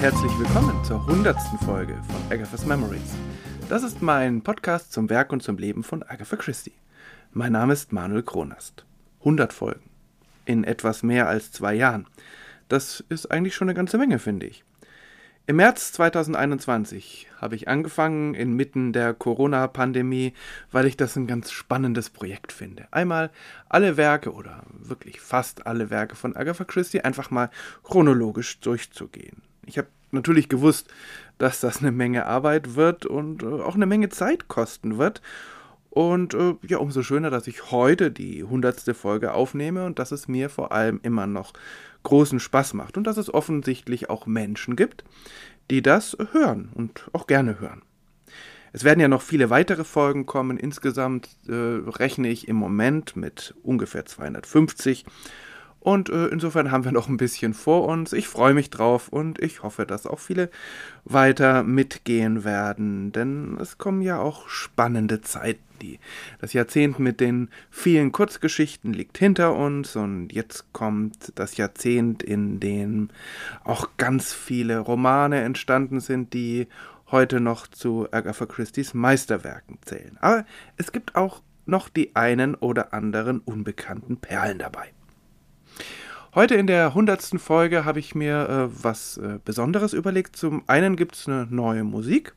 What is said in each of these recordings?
herzlich willkommen zur hundertsten Folge von Agatha's Memories. Das ist mein Podcast zum Werk und zum Leben von Agatha Christie. Mein Name ist Manuel Kronast. 100 Folgen. In etwas mehr als zwei Jahren. Das ist eigentlich schon eine ganze Menge, finde ich. Im März 2021 habe ich angefangen inmitten der Corona-Pandemie, weil ich das ein ganz spannendes Projekt finde. Einmal alle Werke oder wirklich fast alle Werke von Agatha Christie einfach mal chronologisch durchzugehen. Ich habe natürlich gewusst, dass das eine Menge Arbeit wird und äh, auch eine Menge Zeit kosten wird. Und äh, ja, umso schöner, dass ich heute die hundertste Folge aufnehme und dass es mir vor allem immer noch großen Spaß macht und dass es offensichtlich auch Menschen gibt, die das hören und auch gerne hören. Es werden ja noch viele weitere Folgen kommen. Insgesamt äh, rechne ich im Moment mit ungefähr 250 und äh, insofern haben wir noch ein bisschen vor uns. Ich freue mich drauf und ich hoffe, dass auch viele weiter mitgehen werden, denn es kommen ja auch spannende Zeiten. Die, das Jahrzehnt mit den vielen Kurzgeschichten liegt hinter uns und jetzt kommt das Jahrzehnt, in dem auch ganz viele Romane entstanden sind, die heute noch zu Agatha Christie's Meisterwerken zählen. Aber es gibt auch noch die einen oder anderen unbekannten Perlen dabei. Heute in der hundertsten Folge habe ich mir äh, was äh, Besonderes überlegt. Zum einen gibt es eine neue Musik.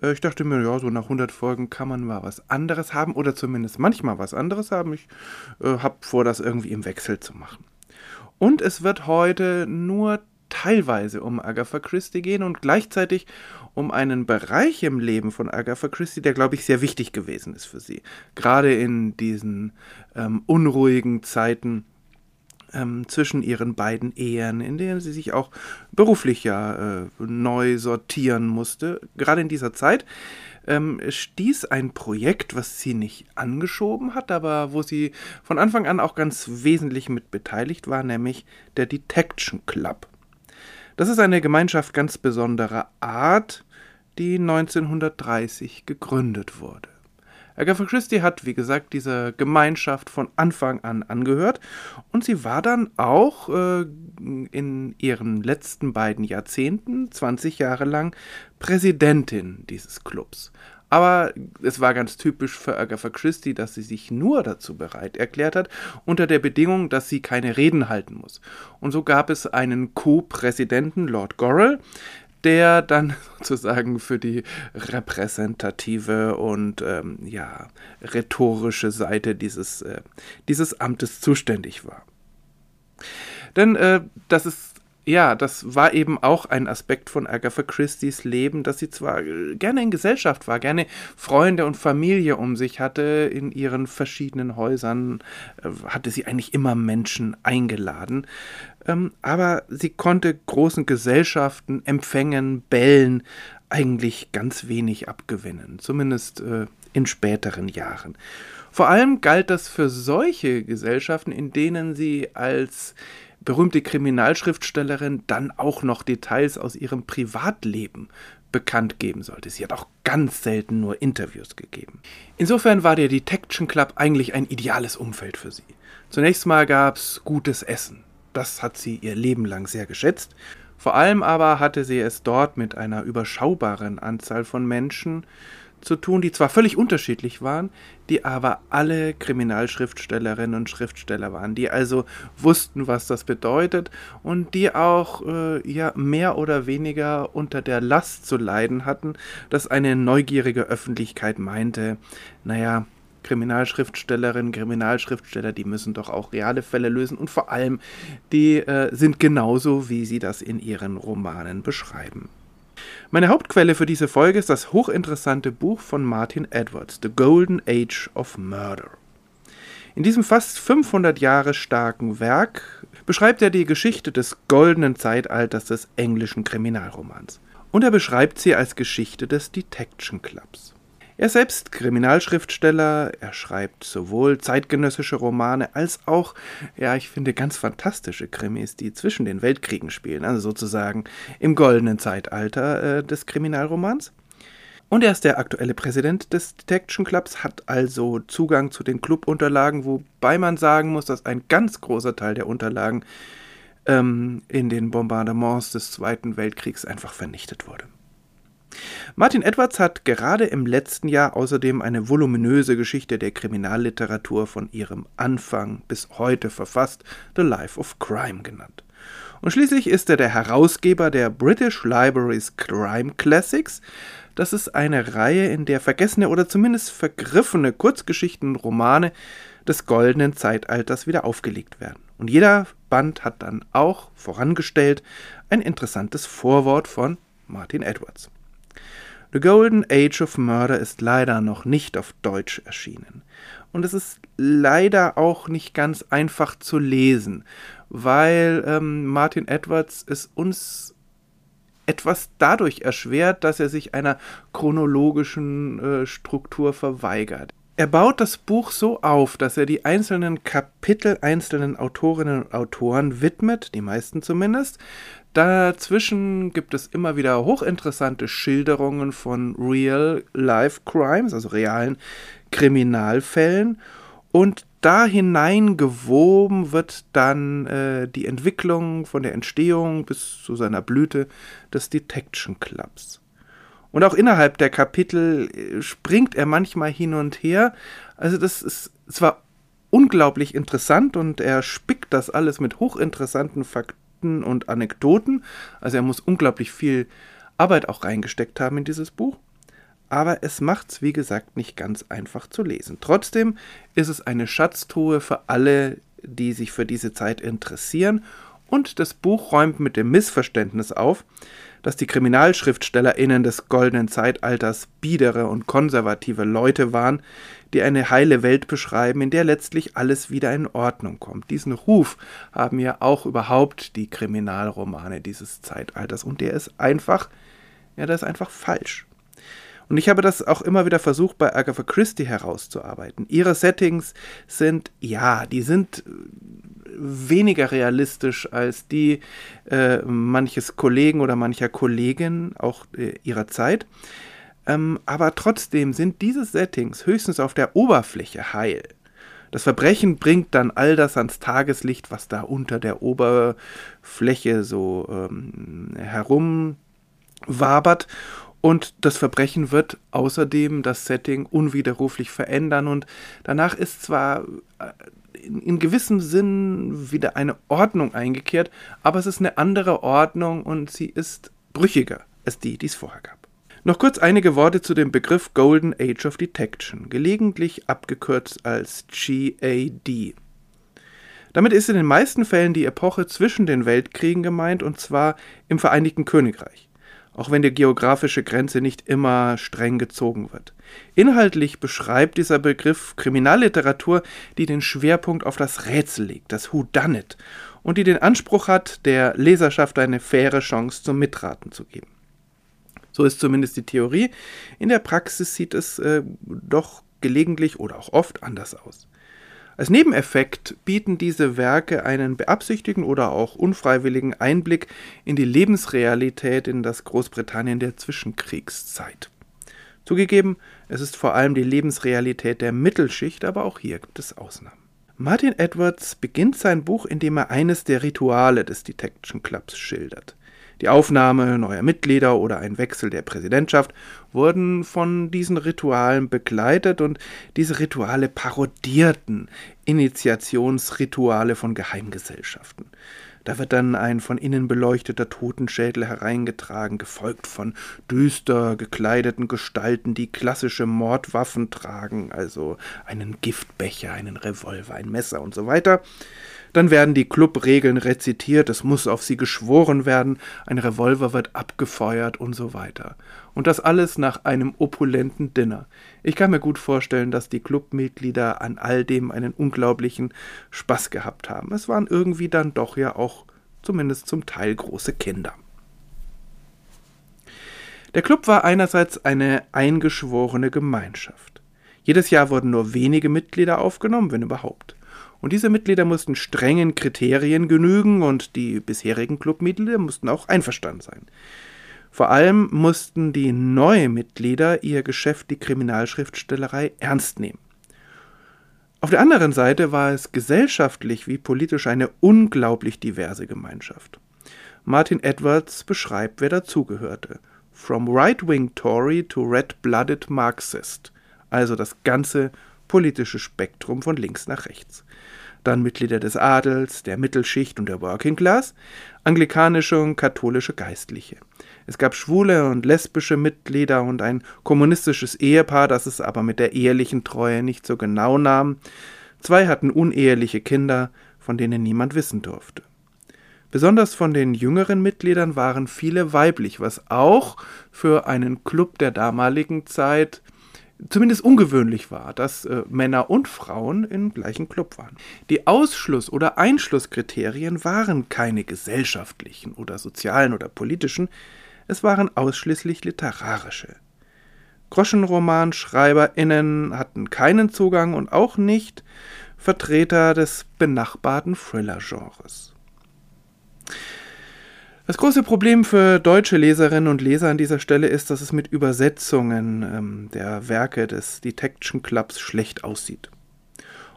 Äh, ich dachte mir, ja, so nach 100 Folgen kann man mal was anderes haben oder zumindest manchmal was anderes haben. Ich äh, habe vor, das irgendwie im Wechsel zu machen. Und es wird heute nur teilweise um Agatha Christie gehen und gleichzeitig um einen Bereich im Leben von Agatha Christie, der, glaube ich, sehr wichtig gewesen ist für sie. Gerade in diesen ähm, unruhigen Zeiten ähm, zwischen ihren beiden Ehen, in denen sie sich auch beruflich ja äh, neu sortieren musste. Gerade in dieser Zeit ähm, stieß ein Projekt, was sie nicht angeschoben hat, aber wo sie von Anfang an auch ganz wesentlich mit beteiligt war, nämlich der Detection Club. Das ist eine Gemeinschaft ganz besonderer Art, die 1930 gegründet wurde. Agatha Christie hat, wie gesagt, dieser Gemeinschaft von Anfang an angehört und sie war dann auch äh, in ihren letzten beiden Jahrzehnten, 20 Jahre lang, Präsidentin dieses Clubs. Aber es war ganz typisch für Agatha Christie, dass sie sich nur dazu bereit erklärt hat, unter der Bedingung, dass sie keine Reden halten muss. Und so gab es einen Co-Präsidenten, Lord Gorrell, der dann sozusagen für die repräsentative und ähm, ja, rhetorische Seite dieses, äh, dieses Amtes zuständig war. Denn äh, das ist ja, das war eben auch ein Aspekt von Agatha Christie's Leben, dass sie zwar gerne in Gesellschaft war, gerne Freunde und Familie um sich hatte, in ihren verschiedenen Häusern äh, hatte sie eigentlich immer Menschen eingeladen, ähm, aber sie konnte großen Gesellschaften, Empfängen, Bällen eigentlich ganz wenig abgewinnen, zumindest äh, in späteren Jahren. Vor allem galt das für solche Gesellschaften, in denen sie als berühmte Kriminalschriftstellerin dann auch noch Details aus ihrem Privatleben bekannt geben sollte. Sie hat auch ganz selten nur Interviews gegeben. Insofern war der Detection Club eigentlich ein ideales Umfeld für sie. Zunächst mal gab es gutes Essen. Das hat sie ihr Leben lang sehr geschätzt. Vor allem aber hatte sie es dort mit einer überschaubaren Anzahl von Menschen zu tun, die zwar völlig unterschiedlich waren, die aber alle Kriminalschriftstellerinnen und Schriftsteller waren, die also wussten, was das bedeutet und die auch äh, ja mehr oder weniger unter der Last zu leiden hatten, dass eine neugierige Öffentlichkeit meinte, naja, Kriminalschriftstellerinnen, Kriminalschriftsteller, die müssen doch auch reale Fälle lösen und vor allem, die äh, sind genauso, wie sie das in ihren Romanen beschreiben. Meine Hauptquelle für diese Folge ist das hochinteressante Buch von Martin Edwards, The Golden Age of Murder. In diesem fast 500 Jahre starken Werk beschreibt er die Geschichte des goldenen Zeitalters des englischen Kriminalromans. Und er beschreibt sie als Geschichte des Detection Clubs. Er selbst Kriminalschriftsteller, er schreibt sowohl zeitgenössische Romane als auch, ja, ich finde ganz fantastische Krimis, die zwischen den Weltkriegen spielen, also sozusagen im goldenen Zeitalter äh, des Kriminalromans. Und er ist der aktuelle Präsident des Detection Clubs, hat also Zugang zu den Clubunterlagen, wobei man sagen muss, dass ein ganz großer Teil der Unterlagen ähm, in den Bombardements des Zweiten Weltkriegs einfach vernichtet wurde. Martin Edwards hat gerade im letzten Jahr außerdem eine voluminöse Geschichte der Kriminalliteratur von ihrem Anfang bis heute verfasst, The Life of Crime genannt. Und schließlich ist er der Herausgeber der British Libraries Crime Classics. Das ist eine Reihe, in der vergessene oder zumindest vergriffene Kurzgeschichten und Romane des goldenen Zeitalters wieder aufgelegt werden. Und jeder Band hat dann auch vorangestellt ein interessantes Vorwort von Martin Edwards. The Golden Age of Murder ist leider noch nicht auf Deutsch erschienen. Und es ist leider auch nicht ganz einfach zu lesen, weil ähm, Martin Edwards es uns etwas dadurch erschwert, dass er sich einer chronologischen äh, Struktur verweigert. Er baut das Buch so auf, dass er die einzelnen Kapitel einzelnen Autorinnen und Autoren widmet, die meisten zumindest, Dazwischen gibt es immer wieder hochinteressante Schilderungen von Real-Life-Crimes, also realen Kriminalfällen. Und da hineingewoben wird dann äh, die Entwicklung von der Entstehung bis zu seiner Blüte des Detection Clubs. Und auch innerhalb der Kapitel äh, springt er manchmal hin und her. Also das ist zwar unglaublich interessant und er spickt das alles mit hochinteressanten Faktoren Geschichten und Anekdoten. Also er muss unglaublich viel Arbeit auch reingesteckt haben in dieses Buch. Aber es macht es, wie gesagt, nicht ganz einfach zu lesen. Trotzdem ist es eine Schatztruhe für alle, die sich für diese Zeit interessieren. Und das Buch räumt mit dem Missverständnis auf, dass die KriminalschriftstellerInnen des goldenen Zeitalters biedere und konservative Leute waren, die eine heile Welt beschreiben, in der letztlich alles wieder in Ordnung kommt. Diesen Ruf haben ja auch überhaupt die Kriminalromane dieses Zeitalters und der ist einfach, ja, der ist einfach falsch. Und ich habe das auch immer wieder versucht, bei Agatha Christie herauszuarbeiten. Ihre Settings sind, ja, die sind weniger realistisch als die äh, manches Kollegen oder mancher Kollegin auch äh, ihrer Zeit. Ähm, aber trotzdem sind diese Settings höchstens auf der Oberfläche heil. Das Verbrechen bringt dann all das ans Tageslicht, was da unter der Oberfläche so ähm, herumwabert. Und das Verbrechen wird außerdem das Setting unwiderruflich verändern. Und danach ist zwar äh, in, in gewissem Sinn wieder eine Ordnung eingekehrt, aber es ist eine andere Ordnung und sie ist brüchiger als die, die es vorher gab. Noch kurz einige Worte zu dem Begriff Golden Age of Detection, gelegentlich abgekürzt als GAD. Damit ist in den meisten Fällen die Epoche zwischen den Weltkriegen gemeint, und zwar im Vereinigten Königreich auch wenn die geografische Grenze nicht immer streng gezogen wird. Inhaltlich beschreibt dieser Begriff Kriminalliteratur, die den Schwerpunkt auf das Rätsel legt, das Who Done It, und die den Anspruch hat, der Leserschaft eine faire Chance zum Mitraten zu geben. So ist zumindest die Theorie. In der Praxis sieht es äh, doch gelegentlich oder auch oft anders aus. Als Nebeneffekt bieten diese Werke einen beabsichtigten oder auch unfreiwilligen Einblick in die Lebensrealität in das Großbritannien der Zwischenkriegszeit. Zugegeben, es ist vor allem die Lebensrealität der Mittelschicht, aber auch hier gibt es Ausnahmen. Martin Edwards beginnt sein Buch, indem er eines der Rituale des Detection Clubs schildert. Die Aufnahme neuer Mitglieder oder ein Wechsel der Präsidentschaft wurden von diesen Ritualen begleitet und diese Rituale parodierten Initiationsrituale von Geheimgesellschaften. Da wird dann ein von innen beleuchteter Totenschädel hereingetragen, gefolgt von düster gekleideten Gestalten, die klassische Mordwaffen tragen, also einen Giftbecher, einen Revolver, ein Messer und so weiter. Dann werden die Clubregeln rezitiert, es muss auf sie geschworen werden, ein Revolver wird abgefeuert und so weiter. Und das alles nach einem opulenten Dinner. Ich kann mir gut vorstellen, dass die Clubmitglieder an all dem einen unglaublichen Spaß gehabt haben. Es waren irgendwie dann doch ja auch zumindest zum Teil große Kinder. Der Club war einerseits eine eingeschworene Gemeinschaft. Jedes Jahr wurden nur wenige Mitglieder aufgenommen, wenn überhaupt. Und diese Mitglieder mussten strengen Kriterien genügen und die bisherigen Clubmitglieder mussten auch einverstanden sein. Vor allem mussten die neuen Mitglieder ihr Geschäft, die Kriminalschriftstellerei, ernst nehmen. Auf der anderen Seite war es gesellschaftlich wie politisch eine unglaublich diverse Gemeinschaft. Martin Edwards beschreibt, wer dazugehörte. From right-wing Tory to red-blooded Marxist. Also das ganze politische Spektrum von links nach rechts. Dann Mitglieder des Adels, der Mittelschicht und der Working Class, anglikanische und katholische Geistliche. Es gab schwule und lesbische Mitglieder und ein kommunistisches Ehepaar, das es aber mit der ehelichen Treue nicht so genau nahm. Zwei hatten uneheliche Kinder, von denen niemand wissen durfte. Besonders von den jüngeren Mitgliedern waren viele weiblich, was auch für einen Club der damaligen Zeit zumindest ungewöhnlich war, dass äh, Männer und Frauen im gleichen Club waren. Die Ausschluss- oder Einschlusskriterien waren keine gesellschaftlichen oder sozialen oder politischen, es waren ausschließlich literarische. GroschenromanschreiberInnen hatten keinen Zugang und auch nicht Vertreter des benachbarten Thriller-Genres. Das große Problem für deutsche Leserinnen und Leser an dieser Stelle ist, dass es mit Übersetzungen ähm, der Werke des Detection Clubs schlecht aussieht.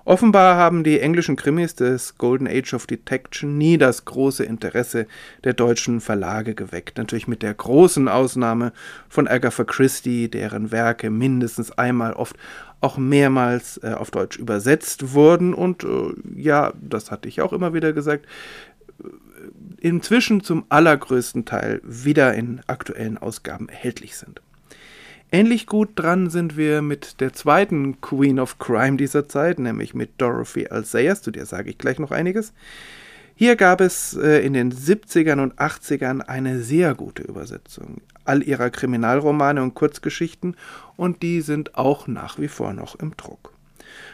Offenbar haben die englischen Krimis des Golden Age of Detection nie das große Interesse der deutschen Verlage geweckt. Natürlich mit der großen Ausnahme von Agatha Christie, deren Werke mindestens einmal, oft auch mehrmals äh, auf Deutsch übersetzt wurden und äh, ja, das hatte ich auch immer wieder gesagt, inzwischen zum allergrößten Teil wieder in aktuellen Ausgaben erhältlich sind. Ähnlich gut dran sind wir mit der zweiten Queen of Crime dieser Zeit, nämlich mit Dorothy Alsayers, zu der sage ich gleich noch einiges. Hier gab es äh, in den 70ern und 80ern eine sehr gute Übersetzung all ihrer Kriminalromane und Kurzgeschichten und die sind auch nach wie vor noch im Druck.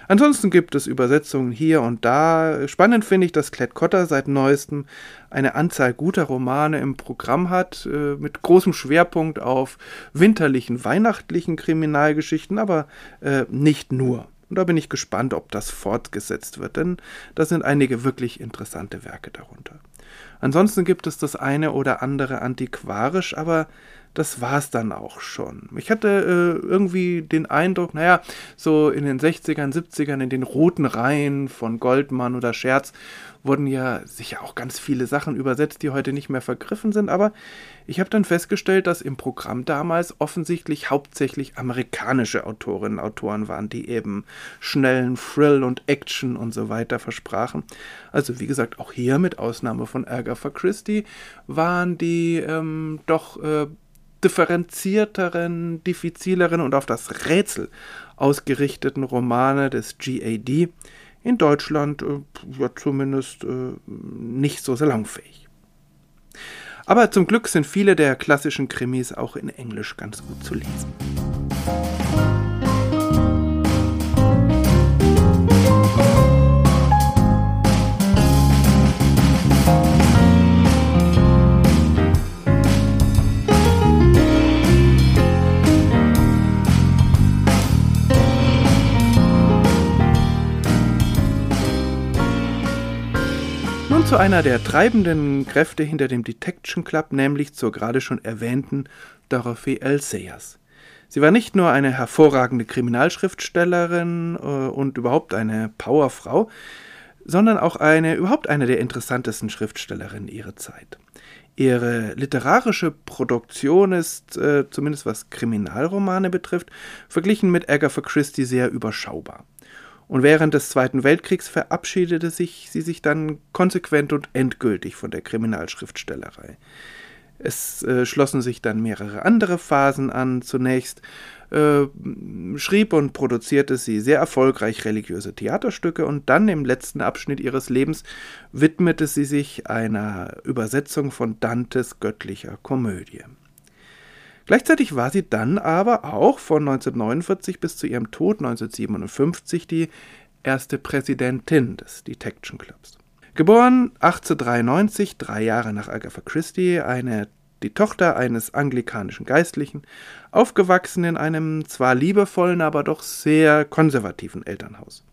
Ansonsten gibt es Übersetzungen hier und da. Spannend finde ich, dass Klett Cotta seit neuestem eine Anzahl guter Romane im Programm hat, äh, mit großem Schwerpunkt auf winterlichen, weihnachtlichen Kriminalgeschichten, aber äh, nicht nur. Und da bin ich gespannt, ob das fortgesetzt wird, denn da sind einige wirklich interessante Werke darunter. Ansonsten gibt es das eine oder andere antiquarisch, aber das war's dann auch schon. Ich hatte äh, irgendwie den Eindruck, naja, so in den 60ern, 70ern, in den roten Reihen von Goldmann oder Scherz wurden ja sicher auch ganz viele Sachen übersetzt, die heute nicht mehr vergriffen sind, aber ich habe dann festgestellt, dass im Programm damals offensichtlich hauptsächlich amerikanische Autorinnen und Autoren waren, die eben schnellen Thrill und Action und so weiter versprachen. Also wie gesagt, auch hier mit Ausnahme von Agatha Christie waren die ähm, doch äh, differenzierteren, diffizileren und auf das Rätsel ausgerichteten Romane des GAD in Deutschland äh, ja, zumindest äh, nicht so salonfähig. Aber zum Glück sind viele der klassischen Krimis auch in Englisch ganz gut zu lesen. Zu einer der treibenden Kräfte hinter dem Detection Club, nämlich zur gerade schon erwähnten Dorothy L. Sayers. Sie war nicht nur eine hervorragende Kriminalschriftstellerin äh, und überhaupt eine Powerfrau, sondern auch eine überhaupt eine der interessantesten Schriftstellerinnen ihrer Zeit. Ihre literarische Produktion ist, äh, zumindest was Kriminalromane betrifft, verglichen mit Agatha Christie sehr überschaubar. Und während des Zweiten Weltkriegs verabschiedete sich sie sich dann konsequent und endgültig von der Kriminalschriftstellerei. Es äh, schlossen sich dann mehrere andere Phasen an. Zunächst äh, schrieb und produzierte sie sehr erfolgreich religiöse Theaterstücke und dann im letzten Abschnitt ihres Lebens widmete sie sich einer Übersetzung von Dantes göttlicher Komödie. Gleichzeitig war sie dann aber auch von 1949 bis zu ihrem Tod 1957 die erste Präsidentin des Detection Clubs. Geboren 1893, drei Jahre nach Agatha Christie, eine, die Tochter eines anglikanischen Geistlichen, aufgewachsen in einem zwar liebevollen, aber doch sehr konservativen Elternhaus.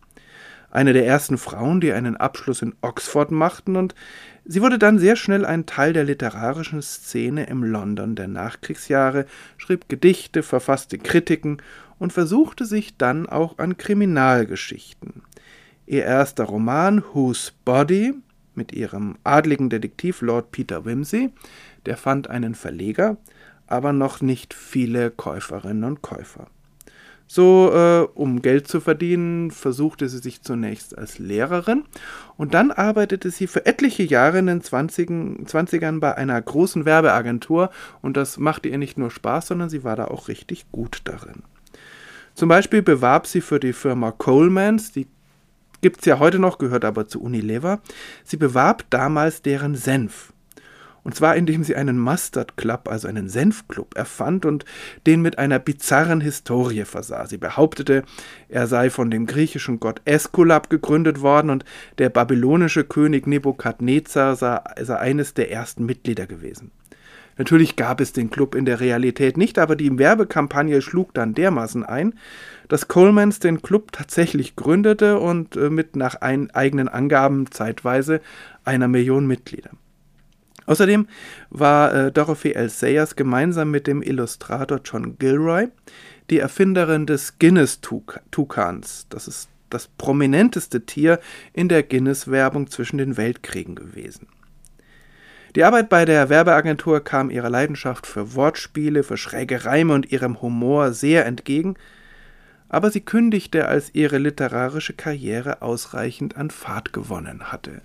Eine der ersten Frauen, die einen Abschluss in Oxford machten und Sie wurde dann sehr schnell ein Teil der literarischen Szene im London der Nachkriegsjahre, schrieb Gedichte, verfasste Kritiken und versuchte sich dann auch an Kriminalgeschichten. Ihr erster Roman Whose Body mit ihrem adligen Detektiv Lord Peter Wimsey, der fand einen Verleger, aber noch nicht viele Käuferinnen und Käufer. So, äh, um Geld zu verdienen, versuchte sie sich zunächst als Lehrerin und dann arbeitete sie für etliche Jahre in den 20 20ern bei einer großen Werbeagentur und das machte ihr nicht nur Spaß, sondern sie war da auch richtig gut darin. Zum Beispiel bewarb sie für die Firma Colemans, die gibt es ja heute noch, gehört aber zu Unilever. Sie bewarb damals deren Senf. Und zwar indem sie einen Mustard Club, also einen Senfclub, erfand und den mit einer bizarren Historie versah. Sie behauptete, er sei von dem griechischen Gott Äskulap gegründet worden und der babylonische König Nebukadnezar sei, sei eines der ersten Mitglieder gewesen. Natürlich gab es den Club in der Realität nicht, aber die Werbekampagne schlug dann dermaßen ein, dass Colemans den Club tatsächlich gründete und äh, mit nach eigenen Angaben zeitweise einer Million Mitglieder. Außerdem war äh, Dorothy L. Sayers gemeinsam mit dem Illustrator John Gilroy die Erfinderin des Guinness-Tukans. Das ist das prominenteste Tier in der Guinness-Werbung zwischen den Weltkriegen gewesen. Die Arbeit bei der Werbeagentur kam ihrer Leidenschaft für Wortspiele, für schräge Reime und ihrem Humor sehr entgegen, aber sie kündigte, als ihre literarische Karriere ausreichend an Fahrt gewonnen hatte.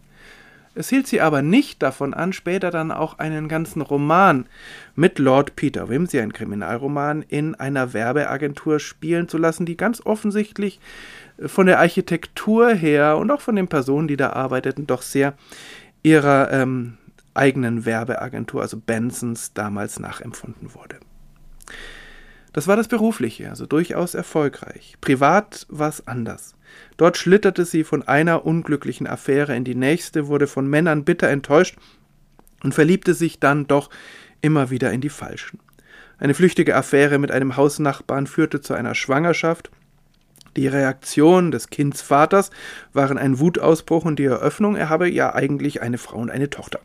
Es hielt sie aber nicht davon an, später dann auch einen ganzen Roman mit Lord Peter Wimsey, ein Kriminalroman, in einer Werbeagentur spielen zu lassen, die ganz offensichtlich von der Architektur her und auch von den Personen, die da arbeiteten, doch sehr ihrer ähm, eigenen Werbeagentur, also Bensons, damals nachempfunden wurde. Das war das Berufliche, also durchaus erfolgreich. Privat war es anders. Dort schlitterte sie von einer unglücklichen Affäre in die nächste, wurde von Männern bitter enttäuscht und verliebte sich dann doch immer wieder in die falschen. Eine flüchtige Affäre mit einem Hausnachbarn führte zu einer Schwangerschaft. Die Reaktion des Kindsvaters waren ein Wutausbruch und die Eröffnung, er habe ja eigentlich eine Frau und eine Tochter.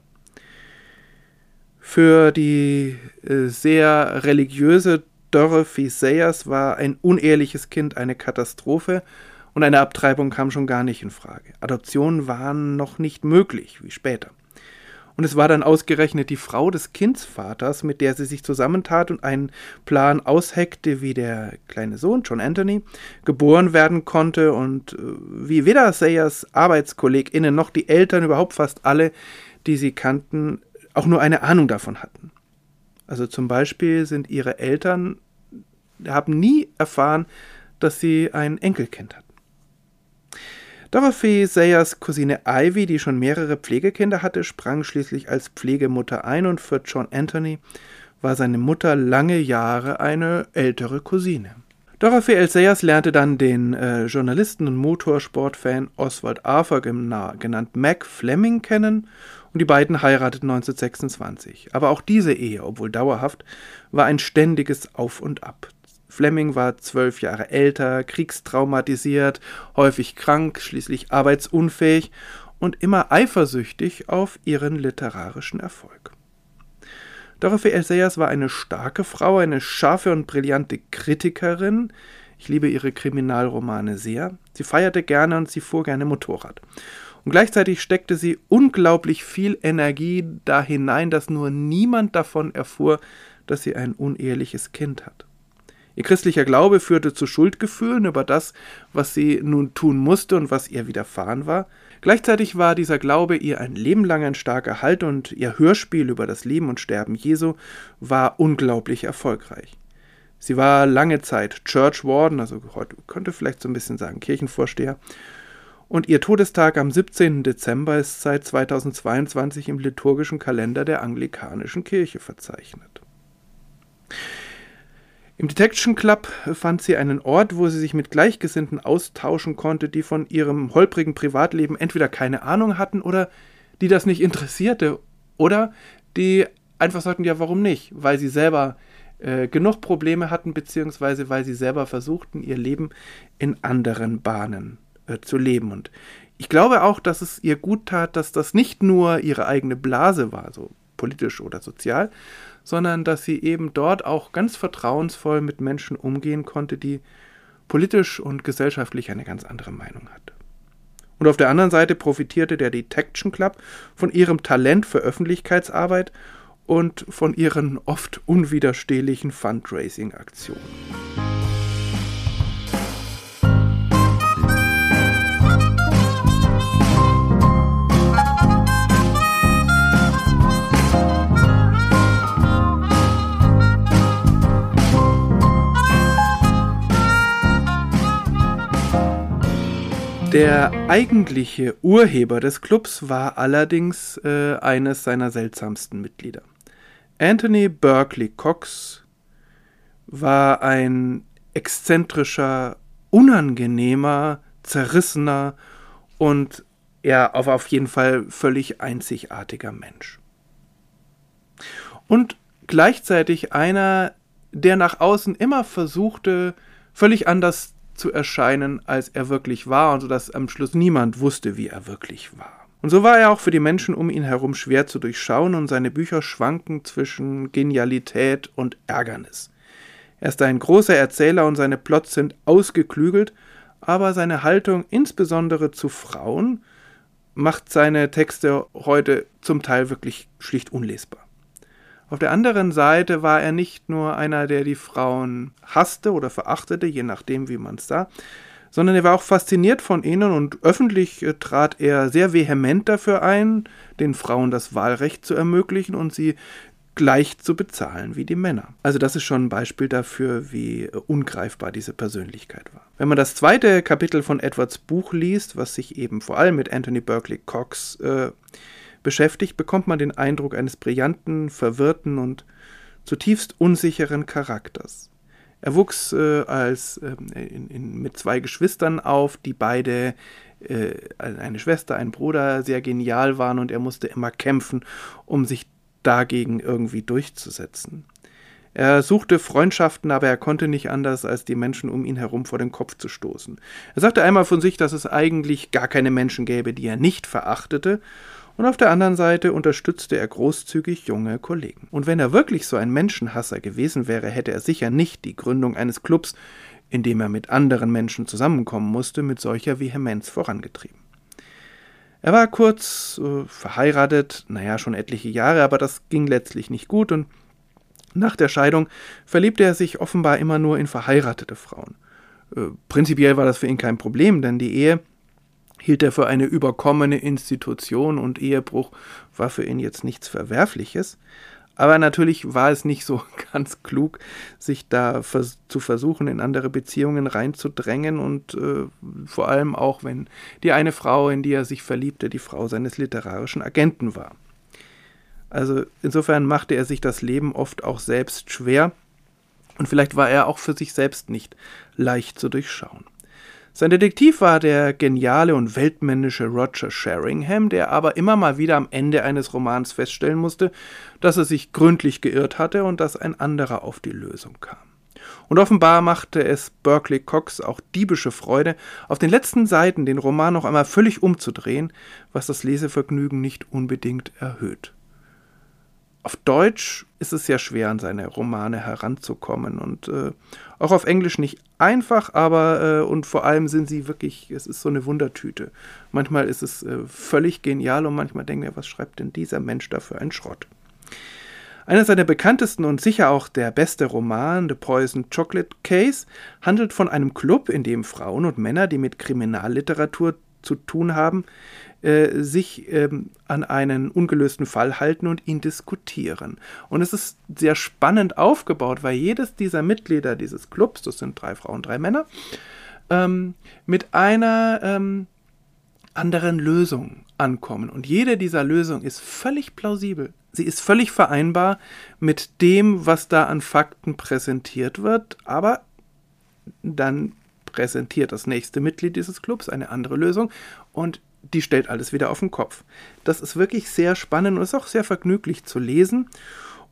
Für die äh, sehr religiöse Dorothy Sayers war ein unehrliches Kind eine Katastrophe und eine Abtreibung kam schon gar nicht in Frage. Adoptionen waren noch nicht möglich, wie später. Und es war dann ausgerechnet die Frau des Kindsvaters, mit der sie sich zusammentat und einen Plan ausheckte, wie der kleine Sohn, John Anthony, geboren werden konnte und äh, wie weder Sayers ArbeitskollegInnen noch die Eltern, überhaupt fast alle, die sie kannten, auch nur eine Ahnung davon hatten. Also zum Beispiel sind ihre Eltern, haben nie erfahren, dass sie ein Enkelkind hatten. Dorothy Sayers Cousine Ivy, die schon mehrere Pflegekinder hatte, sprang schließlich als Pflegemutter ein und für John Anthony war seine Mutter lange Jahre eine ältere Cousine. Dorothy L. Sayers lernte dann den äh, Journalisten und Motorsportfan Oswald Arthur, genannt Mac Fleming, kennen und die beiden heirateten 1926. Aber auch diese Ehe, obwohl dauerhaft, war ein ständiges Auf und Ab. Fleming war zwölf Jahre älter, kriegstraumatisiert, häufig krank, schließlich arbeitsunfähig und immer eifersüchtig auf ihren literarischen Erfolg. Dorothy. Sayers war eine starke Frau, eine scharfe und brillante Kritikerin. Ich liebe ihre Kriminalromane sehr. Sie feierte gerne und sie fuhr gerne Motorrad. Und gleichzeitig steckte sie unglaublich viel Energie da hinein, dass nur niemand davon erfuhr, dass sie ein uneheliches Kind hat. Ihr christlicher Glaube führte zu Schuldgefühlen über das, was sie nun tun musste und was ihr widerfahren war. Gleichzeitig war dieser Glaube ihr ein Leben lang ein starker Halt und ihr Hörspiel über das Leben und Sterben Jesu war unglaublich erfolgreich. Sie war lange Zeit Church Warden, also heute könnte vielleicht so ein bisschen sagen Kirchenvorsteher, und ihr Todestag am 17. Dezember ist seit 2022 im liturgischen Kalender der anglikanischen Kirche verzeichnet. Im Detection Club fand sie einen Ort, wo sie sich mit Gleichgesinnten austauschen konnte, die von ihrem holprigen Privatleben entweder keine Ahnung hatten oder die das nicht interessierte oder die einfach sagten, ja, warum nicht? Weil sie selber äh, genug Probleme hatten, beziehungsweise weil sie selber versuchten, ihr Leben in anderen Bahnen äh, zu leben. Und ich glaube auch, dass es ihr gut tat, dass das nicht nur ihre eigene Blase war, so politisch oder sozial, sondern dass sie eben dort auch ganz vertrauensvoll mit Menschen umgehen konnte, die politisch und gesellschaftlich eine ganz andere Meinung hatte. Und auf der anderen Seite profitierte der Detection Club von ihrem Talent für Öffentlichkeitsarbeit und von ihren oft unwiderstehlichen Fundraising-Aktionen. Der eigentliche Urheber des Clubs war allerdings äh, eines seiner seltsamsten Mitglieder. Anthony Berkeley Cox war ein exzentrischer, unangenehmer, zerrissener und ja, auf, auf jeden Fall völlig einzigartiger Mensch. Und gleichzeitig einer, der nach außen immer versuchte, völlig anders zu erscheinen, als er wirklich war, und so dass am Schluss niemand wusste, wie er wirklich war. Und so war er auch für die Menschen um ihn herum schwer zu durchschauen, und seine Bücher schwanken zwischen Genialität und Ärgernis. Er ist ein großer Erzähler und seine Plots sind ausgeklügelt, aber seine Haltung insbesondere zu Frauen macht seine Texte heute zum Teil wirklich schlicht unlesbar. Auf der anderen Seite war er nicht nur einer, der die Frauen hasste oder verachtete, je nachdem, wie man es sah, sondern er war auch fasziniert von ihnen und öffentlich äh, trat er sehr vehement dafür ein, den Frauen das Wahlrecht zu ermöglichen und sie gleich zu bezahlen wie die Männer. Also das ist schon ein Beispiel dafür, wie äh, ungreifbar diese Persönlichkeit war. Wenn man das zweite Kapitel von Edwards Buch liest, was sich eben vor allem mit Anthony Berkeley Cox äh, beschäftigt, bekommt man den Eindruck eines brillanten, verwirrten und zutiefst unsicheren Charakters. Er wuchs äh, als, äh, in, in, mit zwei Geschwistern auf, die beide, äh, eine Schwester, ein Bruder, sehr genial waren und er musste immer kämpfen, um sich dagegen irgendwie durchzusetzen. Er suchte Freundschaften, aber er konnte nicht anders, als die Menschen um ihn herum vor den Kopf zu stoßen. Er sagte einmal von sich, dass es eigentlich gar keine Menschen gäbe, die er nicht verachtete, und auf der anderen Seite unterstützte er großzügig junge Kollegen. Und wenn er wirklich so ein Menschenhasser gewesen wäre, hätte er sicher nicht die Gründung eines Clubs, in dem er mit anderen Menschen zusammenkommen musste, mit solcher Vehemenz vorangetrieben. Er war kurz äh, verheiratet, naja, schon etliche Jahre, aber das ging letztlich nicht gut und nach der Scheidung verliebte er sich offenbar immer nur in verheiratete Frauen. Äh, prinzipiell war das für ihn kein Problem, denn die Ehe hielt er für eine überkommene Institution und Ehebruch war für ihn jetzt nichts Verwerfliches. Aber natürlich war es nicht so ganz klug, sich da vers zu versuchen, in andere Beziehungen reinzudrängen und äh, vor allem auch, wenn die eine Frau, in die er sich verliebte, die Frau seines literarischen Agenten war. Also insofern machte er sich das Leben oft auch selbst schwer und vielleicht war er auch für sich selbst nicht leicht zu durchschauen. Sein Detektiv war der geniale und weltmännische Roger Sheringham, der aber immer mal wieder am Ende eines Romans feststellen musste, dass er sich gründlich geirrt hatte und dass ein anderer auf die Lösung kam. Und offenbar machte es Berkeley Cox auch diebische Freude, auf den letzten Seiten den Roman noch einmal völlig umzudrehen, was das Lesevergnügen nicht unbedingt erhöht. Auf Deutsch ist es sehr schwer, an seine Romane heranzukommen und äh, auch auf Englisch nicht einfach, aber äh, und vor allem sind sie wirklich, es ist so eine Wundertüte. Manchmal ist es äh, völlig genial und manchmal denken wir, was schreibt denn dieser Mensch da für einen Schrott? Einer seiner bekanntesten und sicher auch der beste Roman, The Poison Chocolate Case, handelt von einem Club, in dem Frauen und Männer, die mit Kriminalliteratur zu tun haben, äh, sich ähm, an einen ungelösten Fall halten und ihn diskutieren. Und es ist sehr spannend aufgebaut, weil jedes dieser Mitglieder dieses Clubs, das sind drei Frauen, drei Männer, ähm, mit einer ähm, anderen Lösung ankommen. Und jede dieser Lösungen ist völlig plausibel. Sie ist völlig vereinbar mit dem, was da an Fakten präsentiert wird, aber dann präsentiert das nächste Mitglied dieses Clubs eine andere Lösung und die stellt alles wieder auf den Kopf. Das ist wirklich sehr spannend und ist auch sehr vergnüglich zu lesen.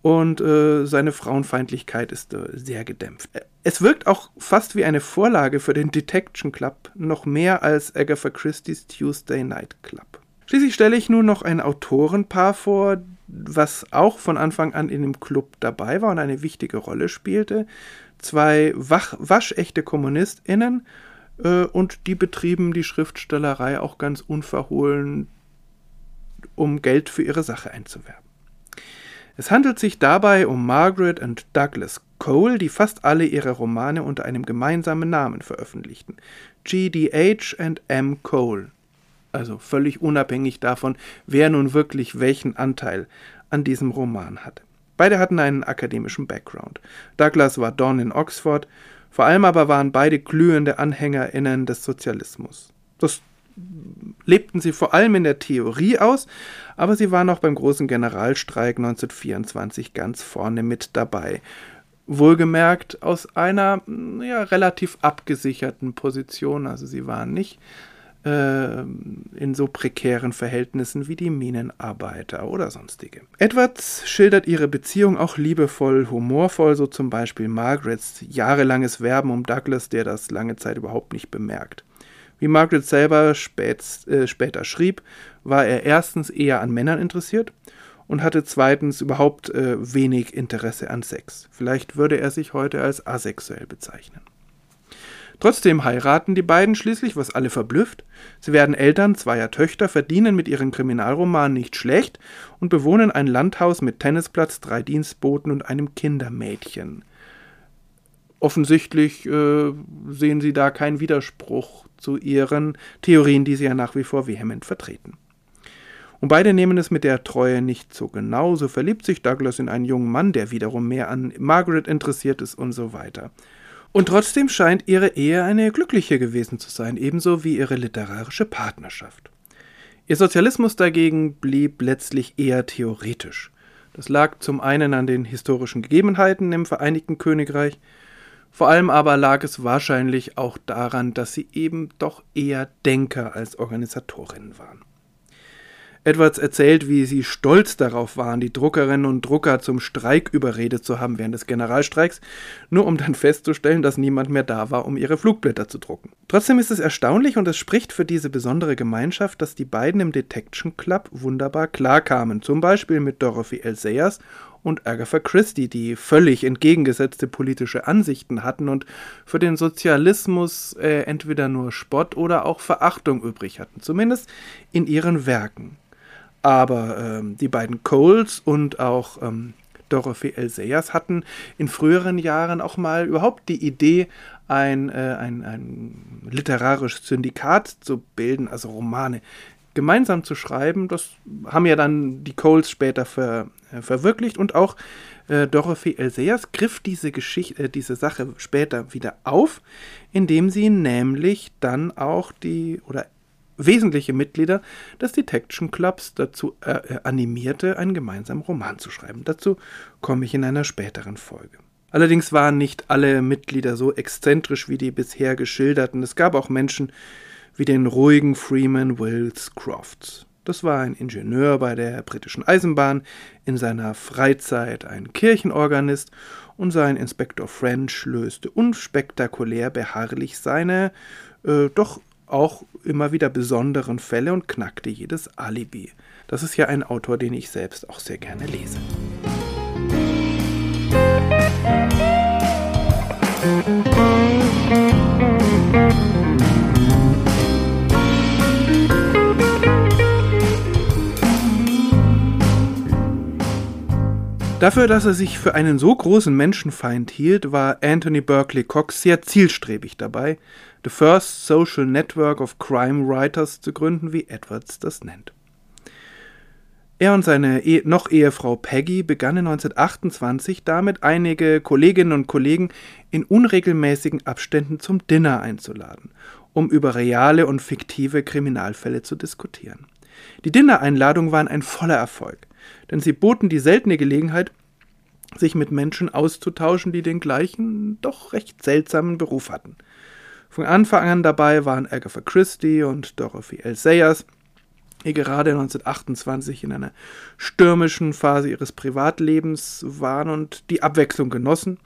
Und äh, seine Frauenfeindlichkeit ist äh, sehr gedämpft. Es wirkt auch fast wie eine Vorlage für den Detection Club, noch mehr als Agatha Christie's Tuesday Night Club. Schließlich stelle ich nun noch ein Autorenpaar vor, was auch von Anfang an in dem Club dabei war und eine wichtige Rolle spielte. Zwei waschechte KommunistInnen äh, und die betrieben die Schriftstellerei auch ganz unverhohlen, um Geld für ihre Sache einzuwerben. Es handelt sich dabei um Margaret und Douglas Cole, die fast alle ihre Romane unter einem gemeinsamen Namen veröffentlichten. GDH and M. Cole. Also völlig unabhängig davon, wer nun wirklich welchen Anteil an diesem Roman hatte. Beide hatten einen akademischen Background. Douglas war Don in Oxford, vor allem aber waren beide glühende AnhängerInnen des Sozialismus. Das lebten sie vor allem in der Theorie aus, aber sie waren auch beim großen Generalstreik 1924 ganz vorne mit dabei. Wohlgemerkt aus einer ja, relativ abgesicherten Position. Also sie waren nicht äh, in so prekären Verhältnissen wie die Minenarbeiter oder sonstige. Edwards schildert ihre Beziehung auch liebevoll, humorvoll, so zum Beispiel Margarets jahrelanges Werben um Douglas, der das lange Zeit überhaupt nicht bemerkt. Wie Margaret selber spät, äh, später schrieb, war er erstens eher an Männern interessiert und hatte zweitens überhaupt äh, wenig Interesse an Sex. Vielleicht würde er sich heute als asexuell bezeichnen. Trotzdem heiraten die beiden schließlich, was alle verblüfft. Sie werden Eltern zweier Töchter, verdienen mit ihren Kriminalromanen nicht schlecht und bewohnen ein Landhaus mit Tennisplatz, drei Dienstboten und einem Kindermädchen. Offensichtlich äh, sehen sie da keinen Widerspruch zu ihren Theorien, die sie ja nach wie vor vehement vertreten. Und beide nehmen es mit der Treue nicht so genau. So verliebt sich Douglas in einen jungen Mann, der wiederum mehr an Margaret interessiert ist und so weiter. Und trotzdem scheint ihre Ehe eine glückliche gewesen zu sein, ebenso wie ihre literarische Partnerschaft. Ihr Sozialismus dagegen blieb letztlich eher theoretisch. Das lag zum einen an den historischen Gegebenheiten im Vereinigten Königreich, vor allem aber lag es wahrscheinlich auch daran, dass sie eben doch eher Denker als Organisatorinnen waren. Edwards erzählt, wie sie stolz darauf waren, die Druckerinnen und Drucker zum Streik überredet zu haben während des Generalstreiks, nur um dann festzustellen, dass niemand mehr da war, um ihre Flugblätter zu drucken. Trotzdem ist es erstaunlich und es spricht für diese besondere Gemeinschaft, dass die beiden im Detection Club wunderbar klarkamen, zum Beispiel mit Dorothy L. Sayers und Agatha Christie, die völlig entgegengesetzte politische Ansichten hatten und für den Sozialismus äh, entweder nur Spott oder auch Verachtung übrig hatten, zumindest in ihren Werken. Aber ähm, die beiden Coles und auch ähm, Dorothy L. Sayers hatten in früheren Jahren auch mal überhaupt die Idee, ein, äh, ein, ein literarisches Syndikat zu bilden, also Romane gemeinsam zu schreiben. Das haben ja dann die Coles später ver, äh, verwirklicht und auch äh, Dorothy L. Sayers griff diese Geschichte, äh, diese Sache später wieder auf, indem sie nämlich dann auch die oder wesentliche Mitglieder des Detection Clubs dazu äh, äh, animierte, einen gemeinsamen Roman zu schreiben. Dazu komme ich in einer späteren Folge. Allerdings waren nicht alle Mitglieder so exzentrisch wie die bisher geschilderten. Es gab auch Menschen wie den ruhigen Freeman Wills Crofts. Das war ein Ingenieur bei der britischen Eisenbahn, in seiner Freizeit ein Kirchenorganist und sein Inspektor French löste unspektakulär beharrlich seine äh, doch auch immer wieder besonderen Fälle und knackte jedes Alibi. Das ist ja ein Autor, den ich selbst auch sehr gerne lese. Dafür, dass er sich für einen so großen Menschenfeind hielt, war Anthony Berkeley Cox sehr zielstrebig dabei, The First Social Network of Crime Writers zu gründen, wie Edwards das nennt. Er und seine e noch Ehefrau Peggy begannen 1928 damit, einige Kolleginnen und Kollegen in unregelmäßigen Abständen zum Dinner einzuladen, um über reale und fiktive Kriminalfälle zu diskutieren. Die Dinner-Einladungen waren ein voller Erfolg, denn sie boten die seltene Gelegenheit, sich mit Menschen auszutauschen, die den gleichen, doch recht seltsamen Beruf hatten. Von Anfang an dabei waren Agatha Christie und Dorothy L. Sayers, die gerade 1928 in einer stürmischen Phase ihres Privatlebens waren und die Abwechslung genossen.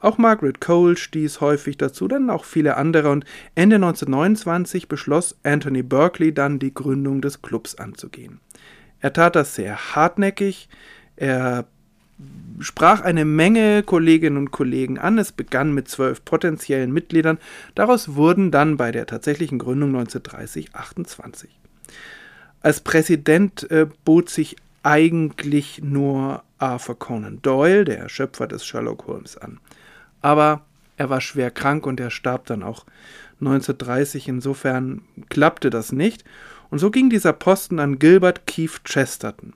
Auch Margaret Cole stieß häufig dazu, dann auch viele andere und Ende 1929 beschloss Anthony Berkeley dann die Gründung des Clubs anzugehen. Er tat das sehr hartnäckig, er sprach eine Menge Kolleginnen und Kollegen an. Es begann mit zwölf potenziellen Mitgliedern. Daraus wurden dann bei der tatsächlichen Gründung 1930 28. Als Präsident äh, bot sich eigentlich nur Arthur Conan Doyle, der Schöpfer des Sherlock Holmes, an. Aber er war schwer krank und er starb dann auch 1930. Insofern klappte das nicht. Und so ging dieser Posten an Gilbert Keith Chesterton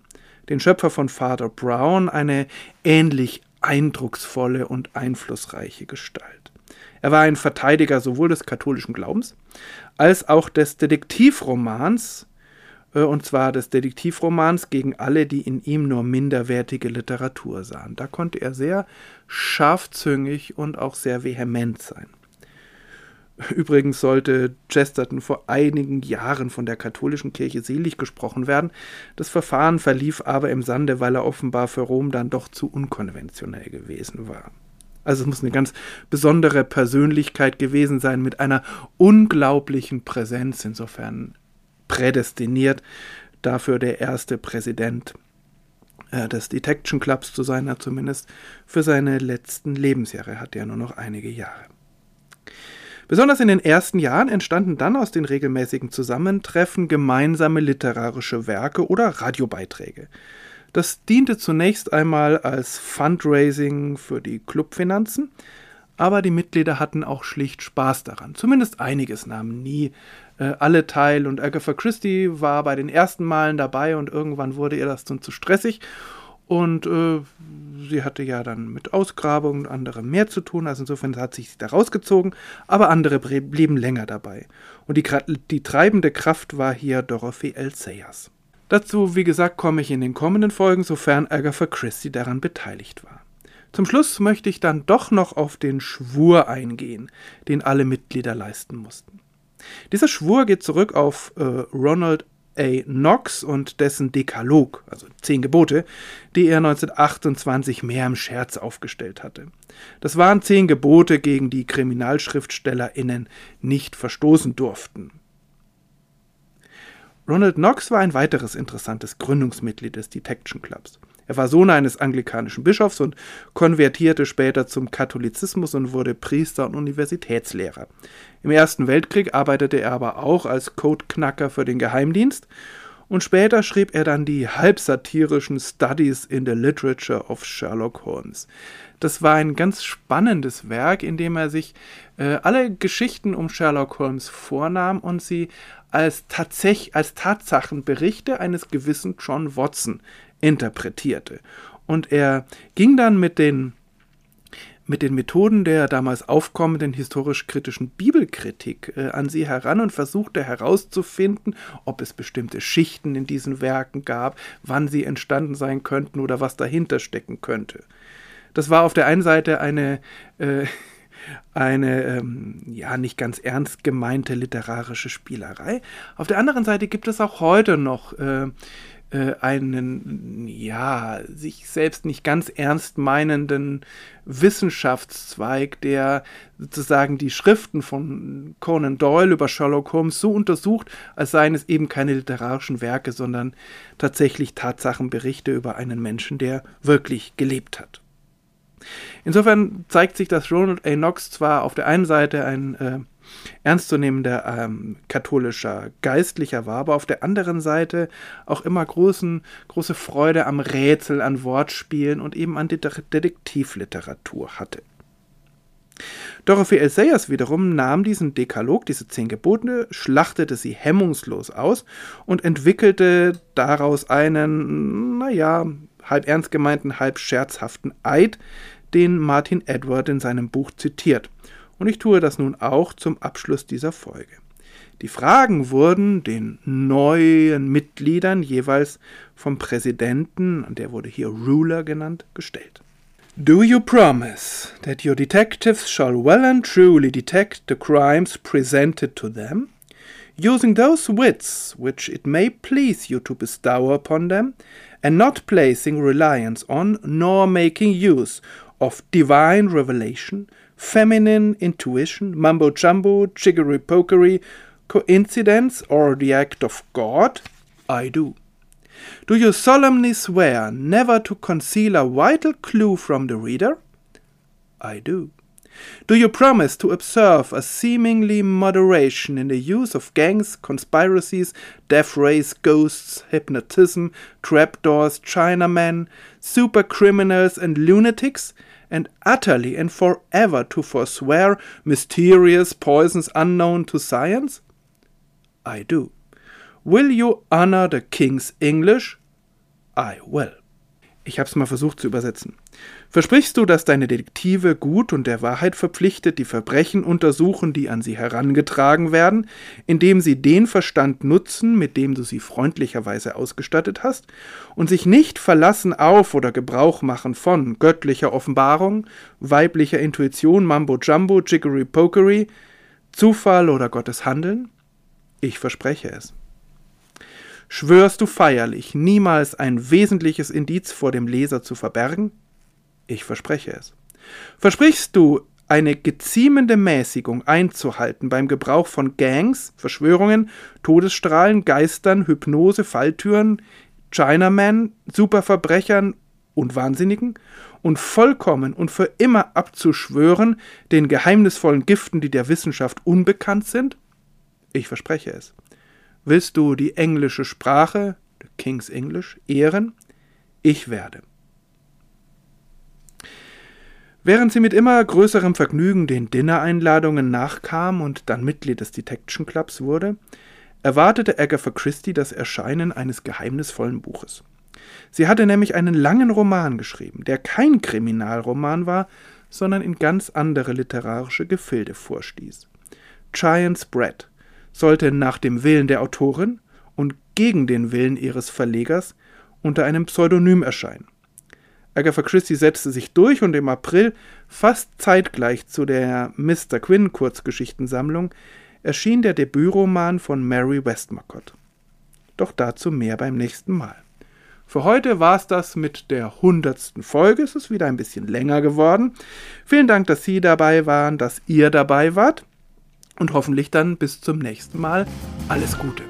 den Schöpfer von Father Brown, eine ähnlich eindrucksvolle und einflussreiche Gestalt. Er war ein Verteidiger sowohl des katholischen Glaubens als auch des Detektivromans, äh, und zwar des Detektivromans gegen alle, die in ihm nur minderwertige Literatur sahen. Da konnte er sehr scharfzüngig und auch sehr vehement sein. Übrigens sollte Chesterton vor einigen Jahren von der katholischen Kirche selig gesprochen werden. Das Verfahren verlief aber im Sande, weil er offenbar für Rom dann doch zu unkonventionell gewesen war. Also es muss eine ganz besondere Persönlichkeit gewesen sein mit einer unglaublichen Präsenz, insofern prädestiniert dafür der erste Präsident äh, des Detection Clubs zu sein, zumindest für seine letzten Lebensjahre, hat er nur noch einige Jahre. Besonders in den ersten Jahren entstanden dann aus den regelmäßigen Zusammentreffen gemeinsame literarische Werke oder Radiobeiträge. Das diente zunächst einmal als Fundraising für die Clubfinanzen, aber die Mitglieder hatten auch schlicht Spaß daran. Zumindest einiges nahmen nie äh, alle teil und Agatha Christie war bei den ersten Malen dabei und irgendwann wurde ihr das dann zu stressig und äh, sie hatte ja dann mit Ausgrabungen und anderem mehr zu tun. Also insofern hat sich da rausgezogen, aber andere blieben länger dabei. Und die, die treibende Kraft war hier Dorothy L. Sayers. Dazu, wie gesagt, komme ich in den kommenden Folgen, sofern Agatha Christie daran beteiligt war. Zum Schluss möchte ich dann doch noch auf den Schwur eingehen, den alle Mitglieder leisten mussten. Dieser Schwur geht zurück auf äh, Ronald A. Knox und dessen Dekalog, also zehn Gebote, die er 1928 mehr im Scherz aufgestellt hatte. Das waren zehn Gebote, gegen die KriminalschriftstellerInnen nicht verstoßen durften. Ronald Knox war ein weiteres interessantes Gründungsmitglied des Detection Clubs. Er war Sohn eines anglikanischen Bischofs und konvertierte später zum Katholizismus und wurde Priester und Universitätslehrer. Im Ersten Weltkrieg arbeitete er aber auch als Codeknacker für den Geheimdienst und später schrieb er dann die halbsatirischen Studies in the Literature of Sherlock Holmes. Das war ein ganz spannendes Werk, in dem er sich äh, alle Geschichten um Sherlock Holmes vornahm und sie als, Tatsäch als Tatsachenberichte eines gewissen John Watson interpretierte. Und er ging dann mit den mit den Methoden der damals aufkommenden historisch-kritischen Bibelkritik äh, an sie heran und versuchte herauszufinden, ob es bestimmte Schichten in diesen Werken gab, wann sie entstanden sein könnten oder was dahinter stecken könnte. Das war auf der einen Seite eine äh, eine ähm, ja nicht ganz ernst gemeinte literarische Spielerei. Auf der anderen Seite gibt es auch heute noch äh, äh, einen, ja, sich selbst nicht ganz ernst meinenden Wissenschaftszweig, der sozusagen die Schriften von Conan Doyle über Sherlock Holmes so untersucht, als seien es eben keine literarischen Werke, sondern tatsächlich Tatsachenberichte über einen Menschen, der wirklich gelebt hat. Insofern zeigt sich, dass Ronald A. Knox zwar auf der einen Seite ein äh, ernstzunehmender ähm, katholischer Geistlicher war, aber auf der anderen Seite auch immer großen, große Freude am Rätsel, an Wortspielen und eben an Detektivliteratur hatte. Dorothy L. Sayers wiederum nahm diesen Dekalog, diese zehn Gebote, schlachtete sie hemmungslos aus und entwickelte daraus einen, naja, halb ernst gemeinten, halb scherzhaften Eid, den Martin Edward in seinem Buch zitiert und ich tue das nun auch zum Abschluss dieser Folge. Die Fragen wurden den neuen Mitgliedern jeweils vom Präsidenten, der wurde hier Ruler genannt, gestellt. Do you promise that your detectives shall well and truly detect the crimes presented to them, using those wits which it may please you to bestow upon them, and not placing reliance on nor making use of divine revelation, feminine intuition, mumbo jumbo, jiggery pokery, coincidence, or the act of God? I do. Do you solemnly swear never to conceal a vital clue from the reader? I do. Do you promise to observe a seemingly moderation in the use of gangs, conspiracies, death rays, ghosts, hypnotism, trapdoors, Chinamen, super criminals, and lunatics, and utterly and forever to forswear mysterious poisons unknown to science? I do. Will you honor the King's English? I will. Ich hab's mal versucht zu übersetzen. Versprichst du, dass deine Detektive gut und der Wahrheit verpflichtet die Verbrechen untersuchen, die an sie herangetragen werden, indem sie den Verstand nutzen, mit dem du sie freundlicherweise ausgestattet hast, und sich nicht verlassen auf oder Gebrauch machen von göttlicher Offenbarung, weiblicher Intuition, Mambo Jumbo, Jiggery Pokery, Zufall oder Gottes Handeln? Ich verspreche es. Schwörst du feierlich, niemals ein wesentliches Indiz vor dem Leser zu verbergen? Ich verspreche es. Versprichst du, eine geziemende Mäßigung einzuhalten beim Gebrauch von Gangs, Verschwörungen, Todesstrahlen, Geistern, Hypnose, Falltüren, Chinamen, Superverbrechern und Wahnsinnigen und vollkommen und für immer abzuschwören den geheimnisvollen Giften, die der Wissenschaft unbekannt sind? Ich verspreche es. Willst du die englische Sprache, King's English, ehren? Ich werde. Während sie mit immer größerem Vergnügen den Dinner-Einladungen nachkam und dann Mitglied des Detection Clubs wurde, erwartete Agatha Christie das Erscheinen eines geheimnisvollen Buches. Sie hatte nämlich einen langen Roman geschrieben, der kein Kriminalroman war, sondern in ganz andere literarische Gefilde vorstieß. Giant's Bread sollte nach dem Willen der Autorin und gegen den Willen ihres Verlegers unter einem Pseudonym erscheinen. Agatha Christie setzte sich durch und im April, fast zeitgleich zu der Mr. Quinn Kurzgeschichtensammlung, erschien der Debütroman von Mary Westmacott. Doch dazu mehr beim nächsten Mal. Für heute war es das mit der hundertsten Folge. Es ist wieder ein bisschen länger geworden. Vielen Dank, dass Sie dabei waren, dass ihr dabei wart und hoffentlich dann bis zum nächsten Mal alles Gute.